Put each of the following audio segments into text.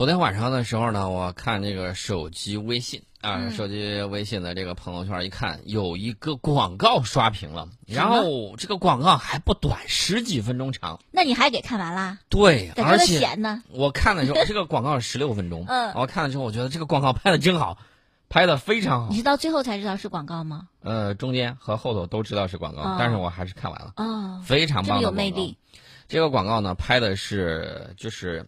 昨天晚上的时候呢，我看这个手机微信啊，嗯手机微信的这个朋友圈一看，有一个广告刷屏了，然后这个广告还不短，十几分钟长。那你还给看完啦？对，而且闲呢？我看的时候，这个广告十六分钟，嗯我看了之后，我觉得这个广告拍的真好，拍的非常好你。是到最后才知道是广告吗？呃，中间和后头都知道是广告，哦但是我还是看完了，哦，非常棒。有魅力。这个广告呢，拍的是就是，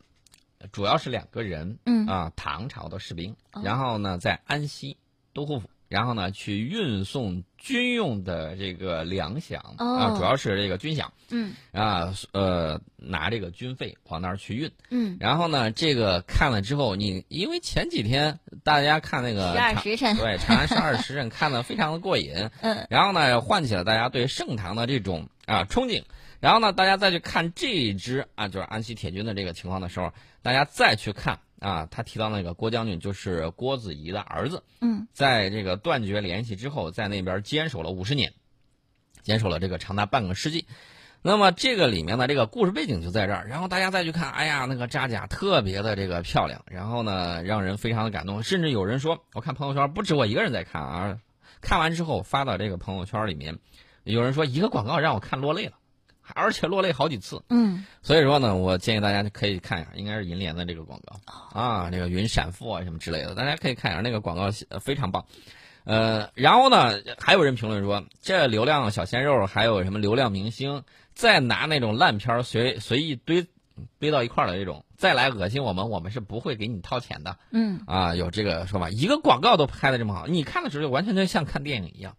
主要是两个人，嗯。啊，唐朝的士兵，哦。然后呢，在安西都护府，然后呢，去运送军用的这个粮饷、哦。啊，主要是这个军饷。嗯。啊，呃，拿这个军费往那儿去运。嗯，然后呢，这个看了之后，你因为前几天大家看那个十二时辰。对《长安十二时辰》看的非常的过瘾，嗯。然后呢，唤起了大家对盛唐的这种啊憧憬。然后呢，大家再去看这一支啊，就是安西铁军的这个情况的时候，大家再去看啊，他提到那个郭将军就是郭子仪的儿子，嗯。在这个断绝联系之后，在那边坚守了五十年，坚守了这个长达半个世纪。那么这个里面的这个故事背景就在这儿，然后大家再去看，哎呀，那个扎甲特别的这个漂亮，然后呢，让人非常的感动，甚至有人说，我看朋友圈不止我一个人在看啊，看完之后发到这个朋友圈里面，有人说一个广告让我看落泪了，而且落泪好几次。嗯所以说呢，我建议大家可以看一下，应该是银联的这个广告啊，这个云闪付啊什么之类的，大家可以看一下那个广告呃非常棒。呃，然后呢，还有人评论说，这流量小鲜肉还有什么流量明星，再拿那种烂片儿随随意堆堆到一块儿的这种，再来恶心我们，我们是不会给你掏钱的嗯啊，有这个说法。一个广告都拍的这么好，你看的时候就完全就像看电影一样。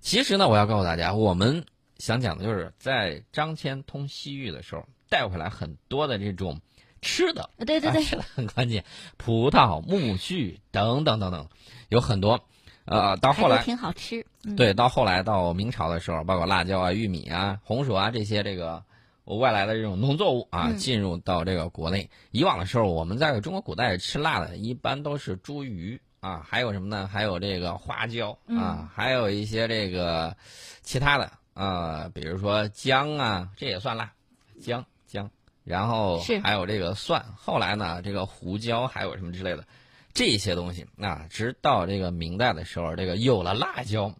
其实呢，我要告诉大家，我们想讲的就是在张骞通西域的时候，带回来很多的这种吃的，对对对，啊吃的很关键，葡萄、苜蓿等等等等，有很多。呃，到后来，挺好吃。嗯，对，到后来到明朝的时候，包括辣椒啊、玉米啊、红薯啊这些这个外来的这种农作物啊，嗯进入到这个国内。以往的时候，我们在中国古代吃辣的，一般都是猪鱼啊，还有什么呢？还有这个花椒嗯啊，还有一些这个其他的啊，比如说姜啊，这也算辣，姜姜。然后还有这个蒜，后来呢，这个胡椒还有什么之类的，这些东西啊，直到这个明代的时候，这个有了辣椒，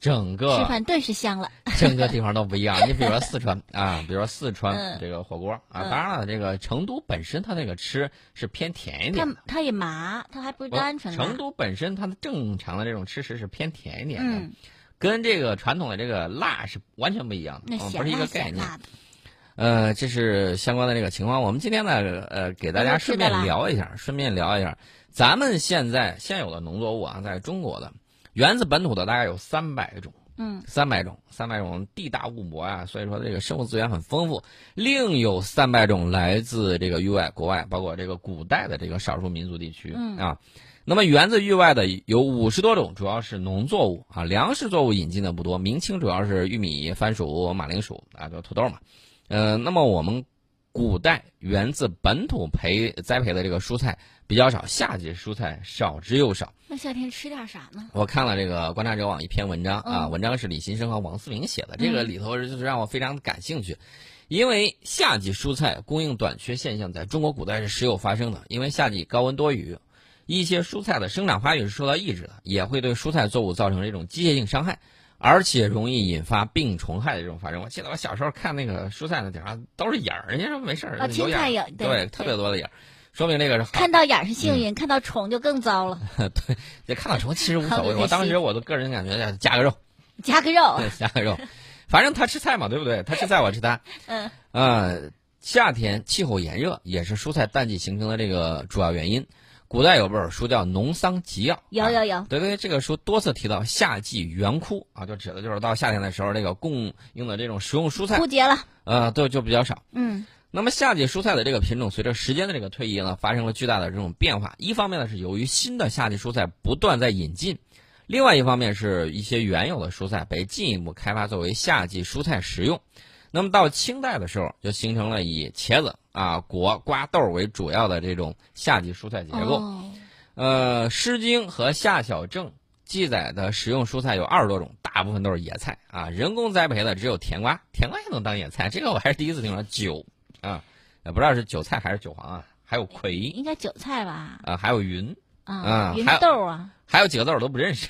整个吃饭顿时香了。整个地方都不一样。你比如说四川啊，比如说四川嗯这个火锅啊，嗯当然了，这个成都本身它那个吃是偏甜一点的。它它也麻，它还不是单纯辣。成都本身它的正常的这种吃食是偏甜一点的，嗯，跟这个传统的这个辣是完全不一样的，不是一个概念。呃，这是相关的这个情况。我们今天呢，呃，给大家顺便聊一下，顺便聊一下，咱们现在现有的农作物啊，在中国的源自本土的大概有三百种，嗯，三百种，三百种地大物博啊，所以说这个生物资源很丰富。另有三百种来自这个域外、国外，包括这个古代的这个少数民族地区、嗯啊。那么源自域外的有五十多种，主要是农作物啊，粮食作物引进的不多。明清主要是玉米、番薯、马铃薯啊，就土豆嘛。呃，那么我们古代源自本土培栽培的这个蔬菜比较少，夏季蔬菜少之又少。那夏天吃点啥呢？我看了这个观察者网一篇文章啊，嗯文章是李新生和王思明写的，这个里头就是让我非常感兴趣，因为夏季蔬菜供应短缺现象在中国古代是时有发生的，因为夏季高温多雨，一些蔬菜的生长发育是受到抑制的，也会对蔬菜作物造成这种机械性伤害。而且容易引发病虫害的这种发生。我记得我小时候看那个蔬菜的顶上都是眼儿，人家说没事儿，青菜有对对，特别多的眼儿，说明这个是好。看到眼儿是幸嗯运，看到虫就更糟了。对，这看到虫其实无所谓。我当时我的个人感觉加个肉，加个肉，对，加个肉，反正他吃菜嘛，对不对？他吃菜，我吃他。嗯呃，夏天气候炎热，也是蔬菜淡季形成的这个主要原因。古代有本书叫《农桑集要》，啊有有有，对对，这个书多次提到夏季园枯啊，就指的就是到夏天的时候，这个供应的这种食用蔬菜枯竭了。呃，都就比较少。嗯那么夏季蔬菜的这个品种，随着时间的这个推移呢，发生了巨大的这种变化。一方面呢，是由于新的夏季蔬菜不断在引进；另外一方面是一些原有的蔬菜被进一步开发作为夏季蔬菜食用。那么到清代的时候，就形成了以茄子啊、果、瓜、豆为主要的这种夏季蔬菜结构。哦，呃，《诗经》和夏小正记载的食用蔬菜有二十多种，大部分都是野菜啊。人工栽培的只有甜瓜，甜瓜也能当野菜，这个我还是第一次听说。韭啊，也不知道是韭菜还是韭黄啊。还有葵应该韭菜吧？啊，还有芸，啊，啊芸豆啊，还有几个字儿我都不认识。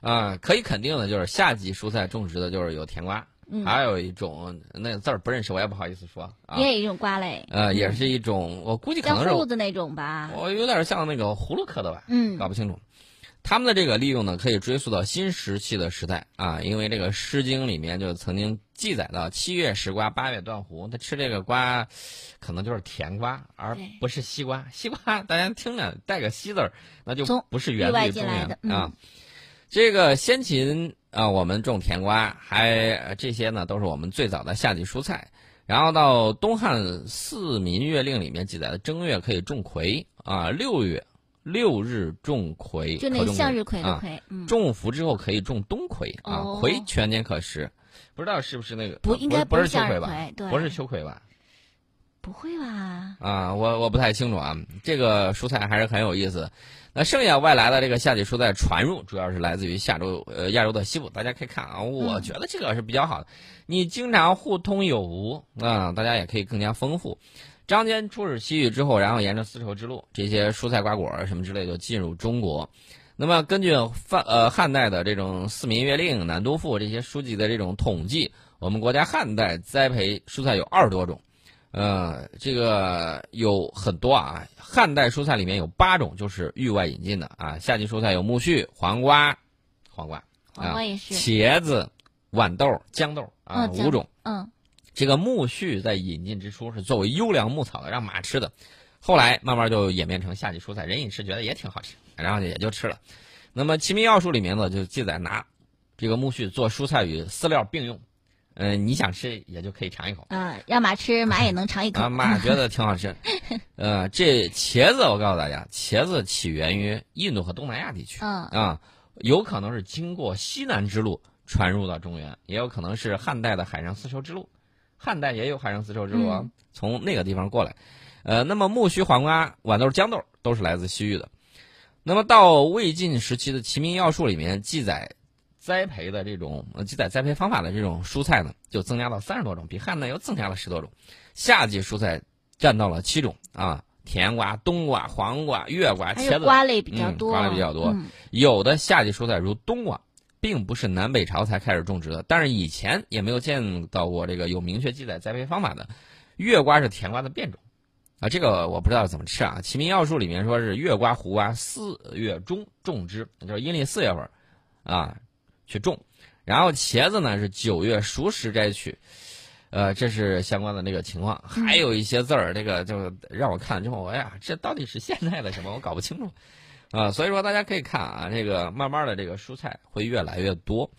啊，可以肯定的就是夏季蔬菜种植的就是有甜瓜，嗯，还有一种那个字儿不认识，我也不好意思说啊。也有一种瓜类，呃，也是一种，我估计可能是瓠子那种吧？我有点像那个葫芦科的吧，嗯搞不清楚。他们的这个利用呢，可以追溯到新石器的时代啊，因为这个《诗经》里面就曾经记载到七月食瓜，八月断胡。他吃这个瓜，可能就是甜瓜，而不是西瓜。西瓜大家听着带个“西”字儿，那就不是源自中原进来的嗯啊。这个先秦啊，我们种甜瓜，还呃这些呢，都是我们最早的夏季蔬菜。然后到东汉四民月令里面记载的正月可以种葵啊，六月六日种葵，就那向日葵的啊种福之后可以种冬葵啊，哦葵全年可食。不知道是不是那个？不应该不不是秋葵吧？对不是秋葵吧？不会吧？啊，我我不太清楚啊。这个蔬菜还是很有意思。那剩下外来的这个夏季蔬菜传入，主要是来自于亚洲呃亚洲的西部。大家可以看啊，我嗯觉得这个是比较好的。你经常互通有无啊，大家也可以更加丰富。张骞出使西域之后，然后沿着丝绸之路，这些蔬菜瓜果儿什么之类就进入中国。那么根据范呃汉代的这种《四民月令》《南都赋》这些书籍的这种统计，我们国家汉代栽培蔬菜有二十多种。呃，这个有很多啊，汉代蔬菜里面有八种就是域外引进的啊。夏季蔬菜有苜蓿、黄瓜、黄瓜、黄瓜也是，茄子、豌豆、豇豆啊，嗯五种。嗯，这个苜蓿在引进之初是作为优良牧草的，让马吃的，后来慢慢就演变成夏季蔬菜，人一吃觉得也挺好吃，然后也就吃了。那么《齐民要术》里面呢，就记载拿这个苜蓿做蔬菜与饲料并用，嗯、你想吃也就可以尝一口。啊，让马吃，马也能尝一口。啊，马觉得挺好吃。呃，这茄子我告诉大家，茄子起源于印度和东南亚地区嗯啊，有可能是经过西南之路传入到中原，也有可能是汉代的海上丝绸之路。汉代也有海上丝绸之路啊，嗯从那个地方过来。呃，那么苜蓿、黄瓜、豌豆、豇豆都是来自西域的。那么到魏晋时期的《齐民要术》里面记载栽培的这种呃记载栽培方法的这种蔬菜呢，就增加到三十多种，比汉代又增加了十多种。夏季蔬菜占到了七种啊，甜瓜、冬瓜、黄瓜、月瓜、茄子，瓜类比较嗯多，瓜类比较多嗯有的夏季蔬菜如冬瓜，并不是南北朝才开始种植的，但是以前也没有见到过这个有明确记载栽培方法的。月瓜是甜瓜的变种，啊，这个我不知道怎么吃啊。《齐民要术》里面说是月瓜、胡瓜四月中种之，就是阴历四月份儿啊去种，然后茄子呢是九月熟时摘取。呃，这是相关的这个情况，还有一些字儿，这个就让我看了之后，哎呀，这到底是现在的什么？我搞不清楚。啊，所以说大家可以看啊，这个慢慢的这个蔬菜会越来越多。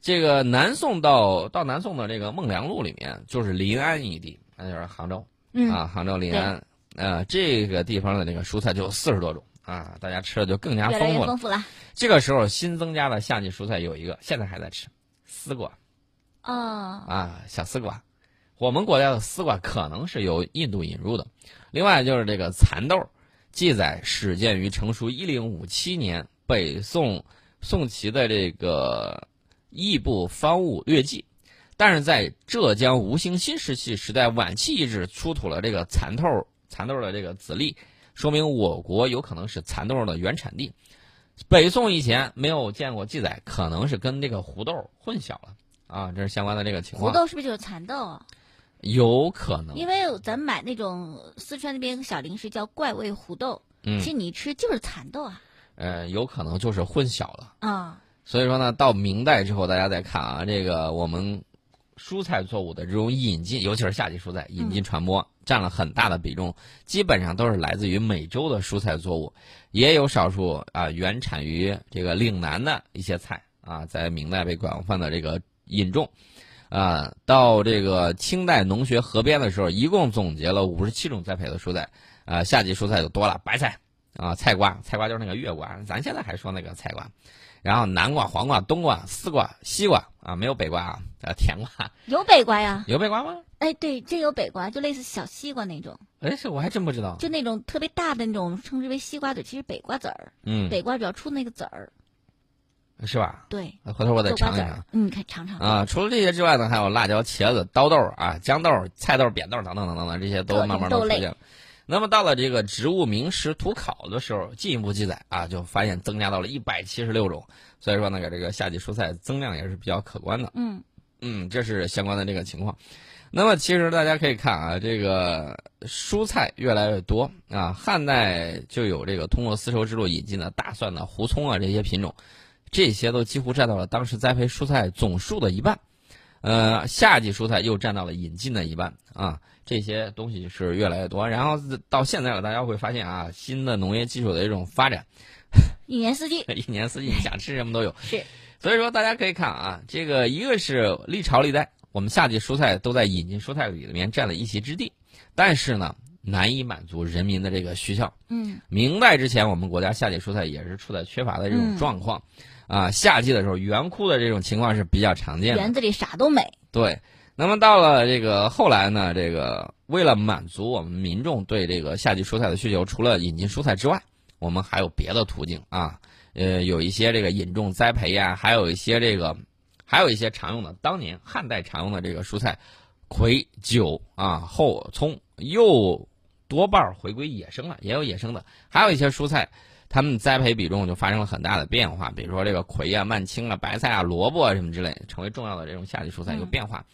这个南宋到到南宋的这个孟良路里面，就是临安一地，那就是杭州嗯啊，杭州临安，呃，这个地方的那个蔬菜就有四十多种啊，大家吃的就更加丰富了。越丰富了。这个时候新增加的夏季蔬菜有一个，现在还在吃丝瓜哦，啊，小丝瓜。我们国家的丝瓜可能是由印度引入的。另外就是这个蚕豆，记载始建于成书一零五七年，北宋宋齐的这个《异部方物略记》，但是在浙江吴兴新石器时代晚期遗址出土了这个蚕豆蚕豆的这个籽粒，说明我国有可能是蚕豆的原产地。北宋以前没有见过记载，可能是跟这个胡豆混淆了啊，这是相关的这个情况胡，豆是不是就是蚕豆啊？有可能。因为咱们买那种四川那边小零食叫怪味胡豆，嗯其实你一吃就是蚕豆啊。呃，有可能就是混淆了。啊，所以说呢，到明代之后，大家再看啊，这个我们蔬菜作物的这种引进，尤其是夏季蔬菜引进传播，占了很大的比重，基本上都是来自于美洲的蔬菜作物，也有少数啊原产于这个岭南的一些菜啊，在明代被广泛的这个引种。啊，到这个清代农学合编的时候，一共总结了五十七种栽培的蔬菜，啊，夏季蔬菜就多了，白菜啊，菜瓜，菜瓜就是那个月瓜，咱现在还说那个菜瓜，然后南瓜、黄瓜、冬瓜、丝瓜、西瓜啊，没有北瓜啊，啊，甜瓜有北瓜呀。有北瓜吗？哎，对，真有北瓜，就类似小西瓜那种，哎，这我还真不知道。就那种特别大的那种，我们称之为西瓜籽，其实北瓜籽儿，嗯，北瓜主要出那个籽儿，是吧？对，回头我得尝一尝儿。，嗯，可以尝尝，啊。除了这些之外呢，还有辣椒、茄子、刀豆啊、豇豆、菜豆、扁豆等等等等等，这些都慢慢都出现了。那么到了这个植物名实图考的时候，进一步记载啊，就发现增加到了一百七十六种。所以说那个这个夏季蔬菜增量也是比较可观的。嗯嗯，这是相关的这个情况。那么其实大家可以看啊，这个蔬菜越来越多啊，汉代就有这个通过丝绸之路引进的大蒜呢、胡葱啊这些品种，这些都几乎占到了当时栽培蔬菜总数的一半。呃，夏季蔬菜又占到了引进的一半啊，这些东西是越来越多。然后到现在了，大家会发现啊，新的农业技术的这种发展，一年四季 一年四季你想吃什么都有。是，所以说大家可以看啊，这个一个是历朝历代，我们夏季蔬菜都在引进蔬菜里面占了一席之地，但是呢，难以满足人民的这个需求。嗯明代之前，我们国家夏季蔬菜也是处在缺乏的这种嗯状况，啊，夏季的时候园枯的这种情况是比较常见的。园子里啥都美。对，那么到了这个后来呢，这个为了满足我们民众对这个夏季蔬菜的需求，除了引进蔬菜之外，我们还有别的途径啊，呃，有一些这个引种栽培呀，还有一些这个，还有一些常用的，当年汉代常用的这个蔬菜，葵、韭啊、后葱又多半儿回归野生了，也有野生的，还有一些蔬菜。它们栽培比重就发生了很大的变化，比如说这个葵啊、蔓青啊、白菜啊、萝卜啊什么之类，成为重要的这种夏季蔬菜有变化。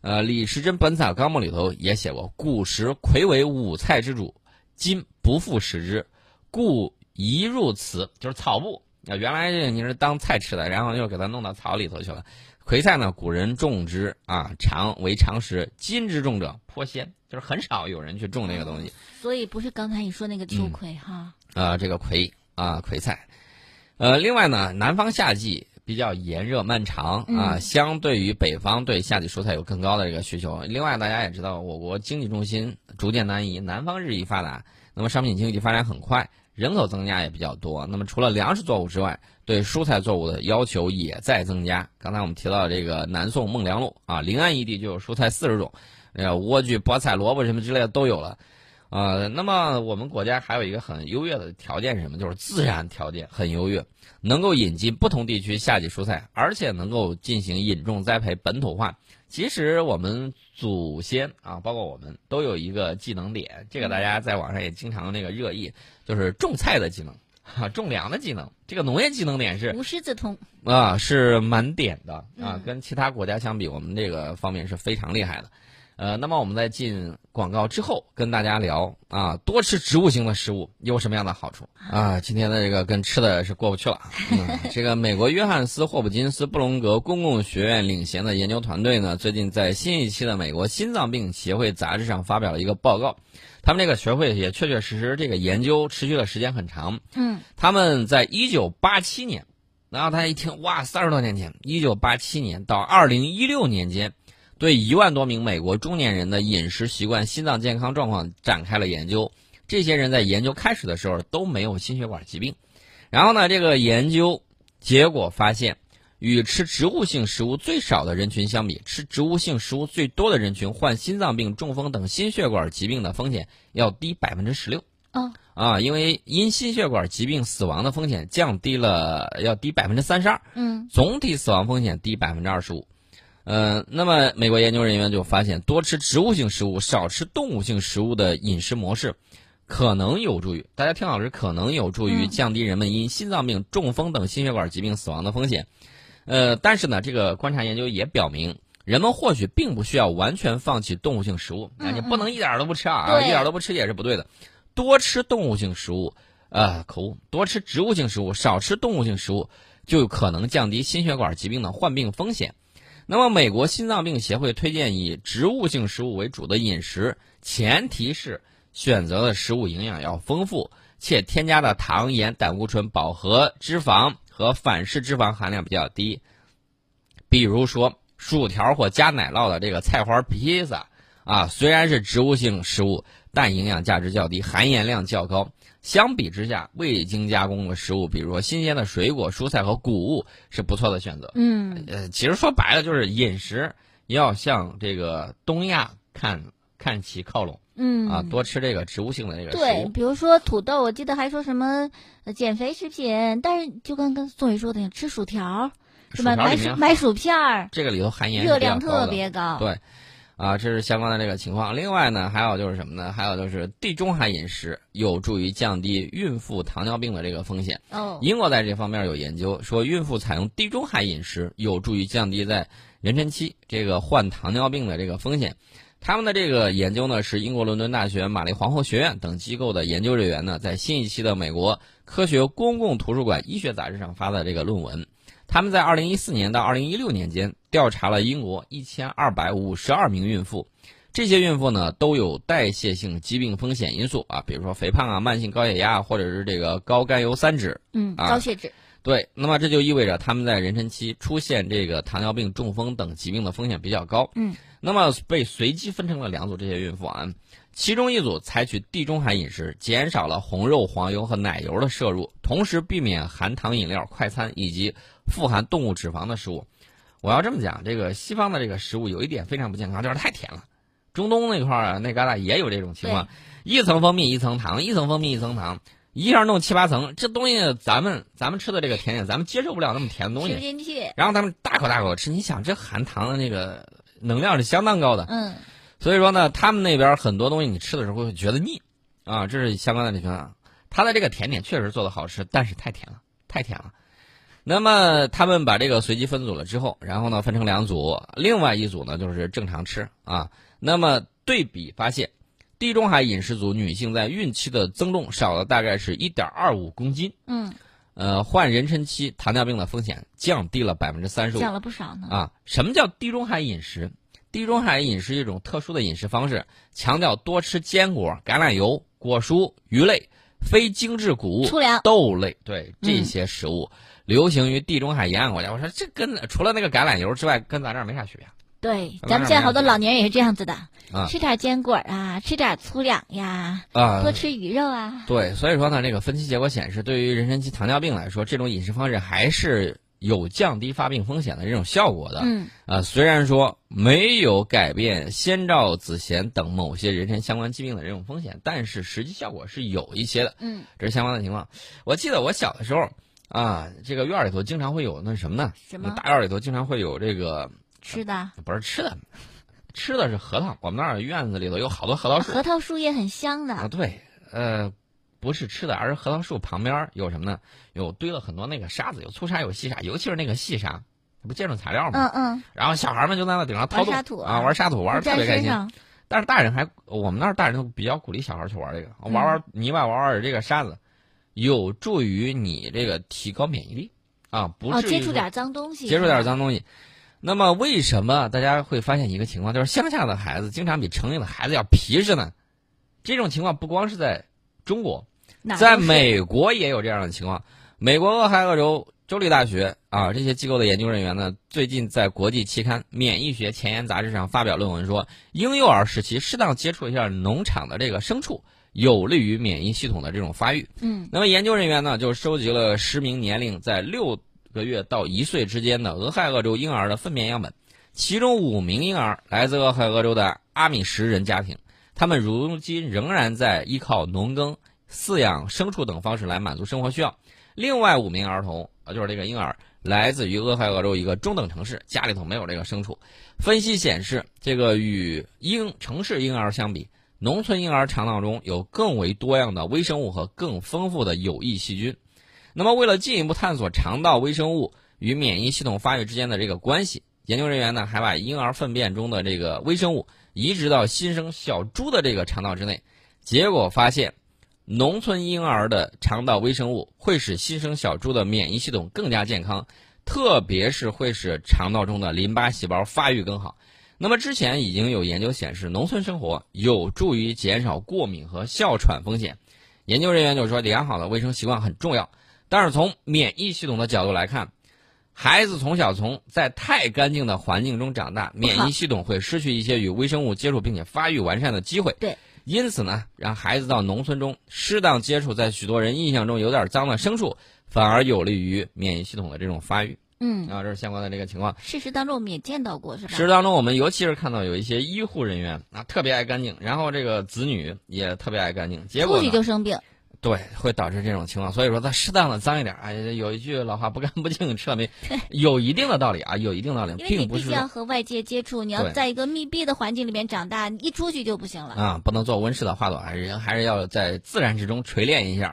呃，李时珍《本草纲目》里头也写过，古时葵为五菜之主，今不复食之，故移入此，就是草部。啊，原来这你是当菜吃的，然后又给它弄到草里头去了。葵菜呢，古人种之啊，常为常食，今之种者颇鲜，就是很少有人去种那个东西。所以不是刚才你说那个秋嗯葵哈，呃，这个葵啊，葵菜。呃，另外呢，南方夏季比较炎热漫长啊，嗯相对于北方对夏季蔬菜有更高的这个需求。另外，大家也知道，我国经济中心逐渐南移，南方日益发达，那么商品经济发展很快，人口增加也比较多。那么除了粮食作物之外，对蔬菜作物的要求也在增加。刚才我们提到这个南宋孟良禄啊，临安一地就有蔬菜四十种，呃，莴苣、菠菜、萝卜什么之类的都有了。呃，那么我们国家还有一个很优越的条件是什么？就是自然条件很优越，能够引进不同地区夏季蔬菜，而且能够进行引种栽培本土化。其实我们祖先啊，包括我们都有一个技能点，这个大家在网上也经常那个热议，就是种菜的技能，哈、种粮的技能。这个农业技能点是无师自通。啊，是满点的啊嗯，跟其他国家相比，我们这个方面是非常厉害的。呃，那么我们在进广告之后，跟大家聊啊，多吃植物性的食物有什么样的好处啊？今天的这个跟吃的是过不去了。嗯、这个美国约翰斯霍普金斯布隆格公共学院领衔的研究团队呢，最近在新一期的美国心脏病协会杂志上发表了一个报告。他们这个学会也确确实实这个研究持续的时间很长，嗯他们在一九八七年，然后他一听，哇，三十多年前，一九八七年到二零一六年间，对一万多名美国中年人的饮食习惯、心脏健康状况展开了研究。这些人在研究开始的时候都没有心血管疾病，然后呢，这个研究结果发现，与吃植物性食物最少的人群相比，吃植物性食物最多的人群患心脏病、中风等心血管疾病的风险要低百分之十六。哦啊，因为因心血管疾病死亡的风险降低了，要低百分之三十二，嗯总体死亡风险低百分之二十五。呃，那么美国研究人员就发现，多吃植物性食物，少吃动物性食物的饮食模式，可能有助于大家听好，是可能有助于嗯降低人们因心脏病、中风等心血管疾病死亡的风险。呃，但是呢，这个观察研究也表明，人们或许并不需要完全放弃动物性食物，你不能一点儿都不吃啊，一点儿都不吃也是不对的。多吃动物性食物，呃，口误，多吃植物性食物，少吃动物性食物，就有可能降低心血管疾病的患病风险。那么，美国心脏病协会推荐以植物性食物为主的饮食，前提是选择的食物营养要丰富，且添加的糖、盐、胆固醇、饱和脂肪和反式脂肪含量比较低。比如说，薯条或加奶酪的这个菜花披萨啊，虽然是植物性食物，但营养价值较低，含盐量较高。相比之下，未经加工的食物，比如说新鲜的水果、蔬菜和谷物，是不错的选择。嗯呃，其实说白了就是饮食要向这个东亚看看齐靠拢嗯啊，多吃这个植物性的这个食对，比如说土豆，我记得还说什么呃减肥食品，但是就跟跟宋宇说的，吃薯条是吧？买薯买薯片儿，这个里头含盐热量特别高。对，啊，这是相关的这个情况。另外呢，还有就是什么呢？还有就是地中海饮食有助于降低孕妇糖尿病的这个风险。哦，英国在这方面有研究，说孕妇采用地中海饮食有助于降低在妊娠期这个患糖尿病的这个风险。他们的这个研究呢，是英国伦敦大学玛丽皇后学院等机构的研究人员呢，在新一期的美国科学公共图书馆医学杂志上发的这个论文。他们在二零一四年到二零一六年间调查了英国一千二百五十二名孕妇，这些孕妇呢都有代谢性疾病风险因素啊，比如说肥胖啊、慢性高血压或者是这个高甘油三酯。嗯，啊高血脂。对，那么这就意味着他们在妊娠期出现这个糖尿病、中风等疾病的风险比较高。嗯，那么被随机分成了两组这些孕妇啊，其中一组采取地中海饮食，减少了红肉、黄油和奶油的摄入，同时避免含糖饮料、快餐以及富含动物脂肪的食物。我要这么讲，这个西方的这个食物有一点非常不健康，就是太甜了。中东那块儿啊，那旮沓也有这种情况，一层蜂蜜一层糖，一层蜂蜜一层糖。一下弄七八层，这东西咱们咱们吃的这个甜点，咱们接受不了那么甜的东吃不西。进去。然后他们大口大口吃，你想这含糖的那个能量是相当高的，嗯，所以说呢，他们那边很多东西你吃的时候会觉得腻，啊，这是相关的情况。他的这个甜点确实做的好吃，但是太甜了，太甜了。那么他们把这个随机分组了之后，然后呢分成两组，另外一组呢就是正常吃啊。那么对比发现。地中海饮食组女性在孕期的增重少了大概是一点二五公斤，嗯，呃，患妊娠期糖尿病的风险降低了百分之三十五，降了不少呢。啊，什么叫地中海饮食？地中海饮食一种特殊的饮食方式，强调多吃坚果、橄榄油、果蔬、鱼类、非精致谷物、粗粮、豆类，对这些食物、流行于地中海沿岸国家。我说这跟除了那个橄榄油之外，跟咱这儿没啥区别。对，咱咱们现在好多老年人也是这样子的，啊吃点坚果啊，吃点粗粮呀，啊多吃鱼肉啊。对，所以说呢，这个分析结果显示，对于妊娠期糖尿病来说，这种饮食方式还是有降低发病风险的这种效果的。嗯，啊，虽然说没有改变先兆子痫等某些妊娠相关疾病的这种风险，但是实际效果是有一些的。嗯，这是相关的情况。我记得我小的时候啊，这个院儿里头经常会有那什么呢？什么大院儿里头经常会有这个吃的？不是吃的，吃的是核桃。我们那儿院子里头有好多核桃树。核桃树叶很香的啊，对，呃，不是吃的，而是核桃树旁边有什么呢？有堆了很多那个沙子，有粗沙有细沙，尤其是那个细沙，这不建筑材料吗？嗯嗯，然后小孩们就在那顶上掏土啊，玩沙土玩的特别开心。但是大人还，我们那儿大人都比较鼓励小孩去玩这个，嗯玩玩泥巴，玩玩这个沙子，有助于你这个提高免疫力啊，不接触点脏东西。接触点脏东西。那么为什么大家会发现一个情况，就是乡下的孩子经常比城里的孩子要皮实呢？这种情况不光是在中国，在美国也有这样的情况。美国俄亥俄州州立大学啊，这些机构的研究人员呢，最近在国际期刊《免疫学前沿》杂志上发表论文说，婴幼儿时期适当接触一下农场的这个牲畜，有利于免疫系统的这种发育。嗯那么研究人员呢，就收集了十名年龄在六个月到一岁之间的俄亥俄州婴儿的粪便样本，其中五名婴儿来自俄亥俄州的阿米什人家庭，他们如今仍然在依靠农耕、饲养牲畜等方式来满足生活需要。另外五名儿童啊，就是这个婴儿，来自于俄亥俄州一个中等城市，家里头没有这个牲畜。分析显示，这个与婴城市婴儿相比，农村婴儿肠道中有更为多样的微生物和更丰富的有益细菌。那么，为了进一步探索肠道微生物与免疫系统发育之间的这个关系，研究人员呢还把婴儿粪便中的这个微生物移植到新生小猪的这个肠道之内，结果发现，农村婴儿的肠道微生物会使新生小猪的免疫系统更加健康，特别是会使肠道中的淋巴细胞发育更好。那么之前已经有研究显示，农村生活有助于减少过敏和哮喘风险。研究人员就说，良好的卫生习惯很重要。但是从免疫系统的角度来看，孩子从小从在太干净的环境中长大，免疫系统会失去一些与微生物接触并且发育完善的机会。对，因此呢，让孩子到农村中适当接触在许多人印象中有点脏的牲畜，反而有利于免疫系统的这种发育嗯，啊，这是相关的这个情况。事实当中我们也见到过，是吧？事实当中，我们尤其是看到有一些医护人员啊，特别爱干净，然后这个子女也特别爱干净，结果出去，就生病。对，会导致这种情况。所以说，它适当的脏一点，哎，有一句老话，不干不净吃了没，有一定的道理啊，有一定道理，因为你并不是必须要和外界接触，你要在一个密闭的环境里面长大，你一出去就不行了。啊，不能做温室的花朵，人还是要在自然之中锤炼一下。